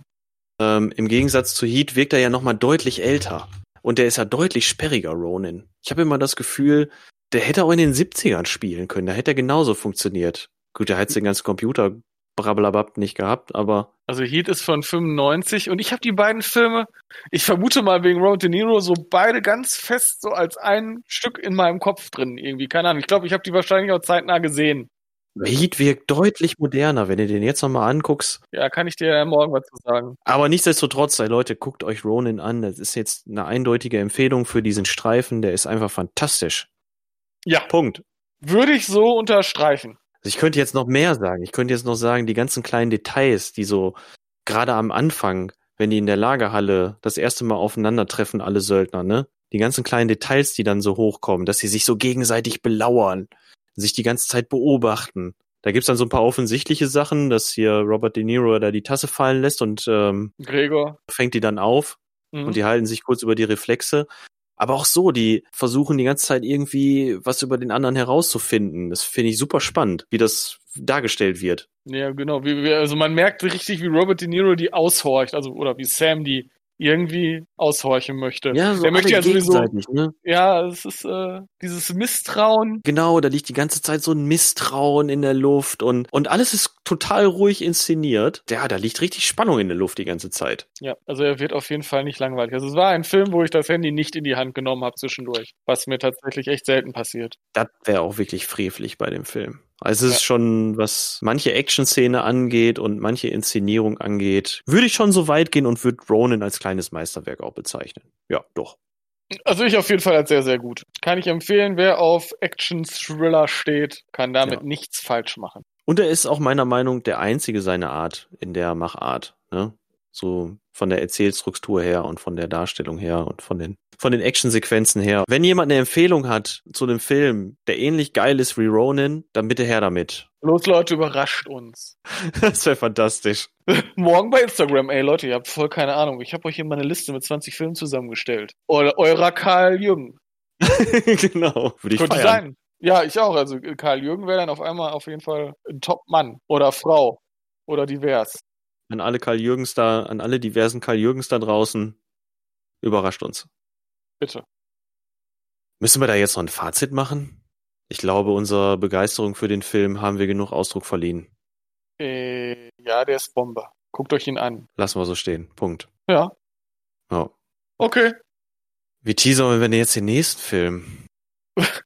[SPEAKER 2] Ähm, Im Gegensatz zu Heat wirkt er ja nochmal deutlich älter. Und der ist ja deutlich sperriger, Ronin. Ich habe immer das Gefühl, der hätte auch in den 70ern spielen können. Da hätte er genauso funktioniert. Gut, der hat den ganzen Computer brablabab nicht gehabt, aber.
[SPEAKER 1] Also Heat ist von 95 und ich habe die beiden Filme, ich vermute mal wegen Robert De Niro, so beide ganz fest so als ein Stück in meinem Kopf drin irgendwie. Keine Ahnung. Ich glaube, ich habe die wahrscheinlich auch zeitnah gesehen.
[SPEAKER 2] Heat wirkt deutlich moderner, wenn du den jetzt nochmal anguckst.
[SPEAKER 1] Ja, kann ich dir ja morgen was zu sagen.
[SPEAKER 2] Aber nichtsdestotrotz, Leute, guckt euch Ronin an. Das ist jetzt eine eindeutige Empfehlung für diesen Streifen. Der ist einfach fantastisch.
[SPEAKER 1] Ja. Punkt. Würde ich so unterstreichen.
[SPEAKER 2] Also ich könnte jetzt noch mehr sagen. Ich könnte jetzt noch sagen, die ganzen kleinen Details, die so gerade am Anfang, wenn die in der Lagerhalle das erste Mal aufeinandertreffen, alle Söldner, ne? Die ganzen kleinen Details, die dann so hochkommen, dass sie sich so gegenseitig belauern sich die ganze Zeit beobachten. Da gibt's dann so ein paar offensichtliche Sachen, dass hier Robert De Niro da die Tasse fallen lässt und ähm,
[SPEAKER 1] Gregor
[SPEAKER 2] fängt die dann auf mhm. und die halten sich kurz über die Reflexe. Aber auch so, die versuchen die ganze Zeit irgendwie was über den anderen herauszufinden. Das finde ich super spannend, wie das dargestellt wird.
[SPEAKER 1] Ja, genau. Wie, wie, also man merkt richtig, wie Robert De Niro die aushorcht, also oder wie Sam die irgendwie aushorchen möchte.
[SPEAKER 2] Ja, so der möchte ja sowieso. Ne?
[SPEAKER 1] Ja, es ist äh, dieses Misstrauen.
[SPEAKER 2] Genau, da liegt die ganze Zeit so ein Misstrauen in der Luft und und alles ist total ruhig inszeniert. Ja, da liegt richtig Spannung in der Luft die ganze Zeit.
[SPEAKER 1] Ja, also er wird auf jeden Fall nicht langweilig. Also es war ein Film, wo ich das Handy nicht in die Hand genommen habe zwischendurch, was mir tatsächlich echt selten passiert.
[SPEAKER 2] Das wäre auch wirklich frevelig bei dem Film. Also es ja. ist schon, was manche Action-Szene angeht und manche Inszenierung angeht, würde ich schon so weit gehen und würde Ronin als kleines Meisterwerk auch bezeichnen. Ja, doch.
[SPEAKER 1] Also ich auf jeden Fall als sehr, sehr gut. Kann ich empfehlen, wer auf Action-Thriller steht, kann damit ja. nichts falsch machen.
[SPEAKER 2] Und er ist auch meiner Meinung der einzige seiner Art in der Machart. Ne? So von der Erzählstruktur her und von der Darstellung her und von den von den Actionsequenzen her. Wenn jemand eine Empfehlung hat zu einem Film, der ähnlich geil ist wie Ronin, dann bitte her damit.
[SPEAKER 1] Los Leute, überrascht uns.
[SPEAKER 2] das wäre fantastisch.
[SPEAKER 1] Morgen bei Instagram, ey Leute, ihr habt voll keine Ahnung. Ich habe euch hier mal eine Liste mit 20 Filmen zusammengestellt. Oder eurer Karl Jürgen.
[SPEAKER 2] genau, würde ich Könnte feiern. sein.
[SPEAKER 1] Ja, ich auch. Also Karl Jürgen wäre dann auf einmal auf jeden Fall ein Top-Mann oder Frau oder divers.
[SPEAKER 2] An alle Karl Jürgens da, an alle diversen Karl Jürgens da draußen. Überrascht uns.
[SPEAKER 1] Bitte.
[SPEAKER 2] Müssen wir da jetzt noch ein Fazit machen? Ich glaube, unserer Begeisterung für den Film haben wir genug Ausdruck verliehen.
[SPEAKER 1] Äh, ja, der ist Bombe. Guckt euch ihn an.
[SPEAKER 2] Lassen wir so stehen. Punkt.
[SPEAKER 1] Ja.
[SPEAKER 2] Ja.
[SPEAKER 1] Okay.
[SPEAKER 2] Wie teasern wir denn jetzt den nächsten Film?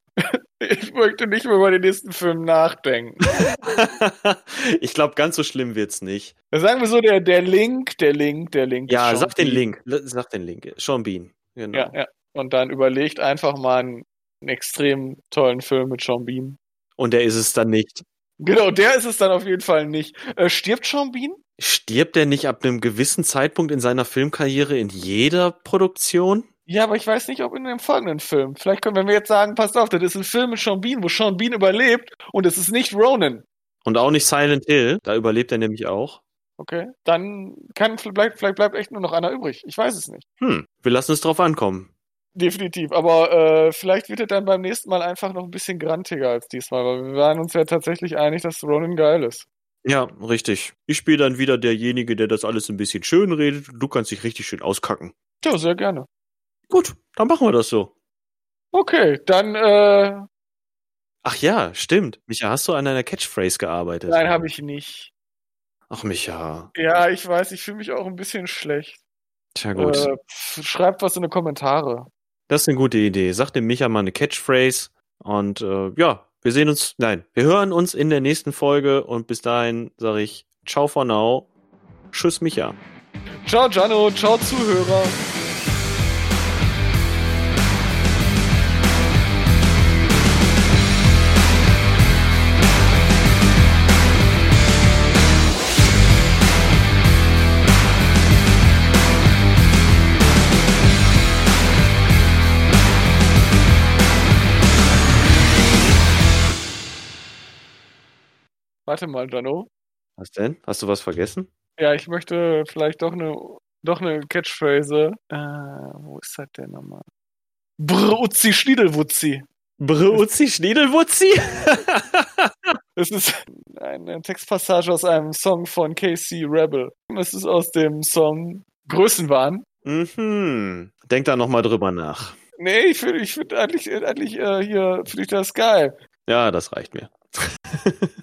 [SPEAKER 1] Ich möchte nicht mehr über den nächsten Film nachdenken.
[SPEAKER 2] ich glaube, ganz so schlimm wird's nicht.
[SPEAKER 1] Sagen wir so, der, der Link, der Link, der Link.
[SPEAKER 2] Ja, sag den
[SPEAKER 1] Sean
[SPEAKER 2] Link. Sag den Link. Sean Bean.
[SPEAKER 1] Bean.
[SPEAKER 2] Genau.
[SPEAKER 1] Ja, ja. Und dann überlegt einfach mal einen, einen extrem tollen Film mit Sean Bean.
[SPEAKER 2] Und der ist es dann nicht.
[SPEAKER 1] Genau, der ist es dann auf jeden Fall nicht. Äh, stirbt Sean Bean?
[SPEAKER 2] Stirbt der nicht ab einem gewissen Zeitpunkt in seiner Filmkarriere in jeder Produktion?
[SPEAKER 1] Ja, aber ich weiß nicht, ob in dem folgenden Film. Vielleicht können, wir jetzt sagen, passt auf, das ist ein Film mit Sean Bean, wo Sean Bean überlebt und es ist nicht Ronan.
[SPEAKER 2] Und auch nicht Silent Hill. Da überlebt er nämlich auch.
[SPEAKER 1] Okay, dann kann vielleicht, vielleicht bleibt echt nur noch einer übrig. Ich weiß es nicht.
[SPEAKER 2] Hm, wir lassen es drauf ankommen.
[SPEAKER 1] Definitiv. Aber äh, vielleicht wird er dann beim nächsten Mal einfach noch ein bisschen grantiger als diesmal, weil wir waren uns ja tatsächlich einig, dass Ronan geil ist.
[SPEAKER 2] Ja, richtig. Ich spiele dann wieder derjenige, der das alles ein bisschen schön redet. Du kannst dich richtig schön auskacken.
[SPEAKER 1] Ja, sehr gerne.
[SPEAKER 2] Gut, dann machen wir das so.
[SPEAKER 1] Okay, dann äh,
[SPEAKER 2] Ach ja, stimmt. Micha, hast du an deiner Catchphrase gearbeitet?
[SPEAKER 1] nein, habe ich nicht.
[SPEAKER 2] Ach, Micha.
[SPEAKER 1] Ja, ich weiß, ich fühle mich auch ein bisschen schlecht.
[SPEAKER 2] Tja, gut.
[SPEAKER 1] Äh, schreibt was in die Kommentare.
[SPEAKER 2] Das ist eine gute Idee. Sag dem Micha mal eine Catchphrase. Und äh, ja, wir sehen uns, nein, wir hören uns in der nächsten Folge. Und bis dahin sage ich Ciao for now. Tschüss, Micha.
[SPEAKER 1] Ciao, Jano. Ciao, Zuhörer. Warte mal, Jano.
[SPEAKER 2] Was denn? Hast du was vergessen?
[SPEAKER 1] Ja, ich möchte vielleicht doch eine, doch eine Catchphrase. Äh, wo ist das denn nochmal? Brutzi Schniedelwutzi.
[SPEAKER 2] Brutzi Schniedelwutzi?
[SPEAKER 1] Das ist eine Textpassage aus einem Song von KC Rebel. Das ist aus dem Song Größenwahn.
[SPEAKER 2] mhm. Denk da nochmal drüber nach.
[SPEAKER 1] Nee, ich finde ich find eigentlich, eigentlich äh, hier, finde ich das geil.
[SPEAKER 2] Ja, das reicht mir.